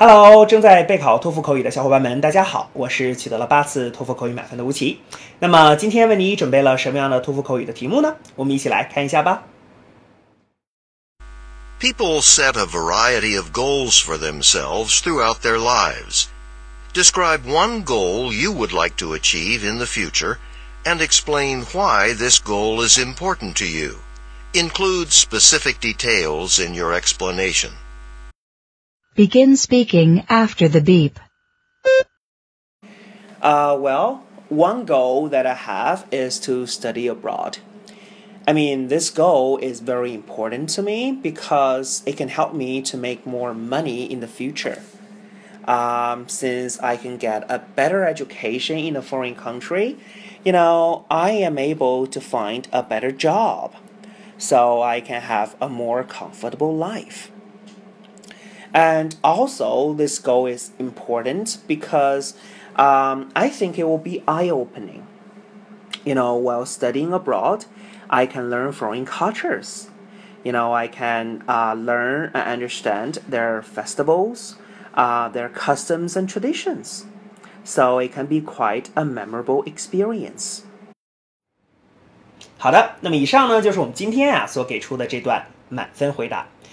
Hello，正在备考托福口语的小伙伴们，大家好，我是取得了八次托福口语满分的吴奇。那么今天为你准备了什么样的托福口语的题目呢？我们一起来看一下吧。People set a variety of goals for themselves throughout their lives. Describe one goal you would like to achieve in the future and explain why this goal is important to you. Include specific details in your explanation. Begin speaking after the beep. Uh, well, one goal that I have is to study abroad. I mean, this goal is very important to me because it can help me to make more money in the future. Um, since I can get a better education in a foreign country, you know, I am able to find a better job so I can have a more comfortable life. And also, this goal is important because um, I think it will be eye opening. You know, while studying abroad, I can learn foreign cultures. You know, I can uh, learn and understand their festivals, uh, their customs and traditions. So it can be quite a memorable experience. 好的，那么以上呢就是我们今天啊所给出的这段满分回答。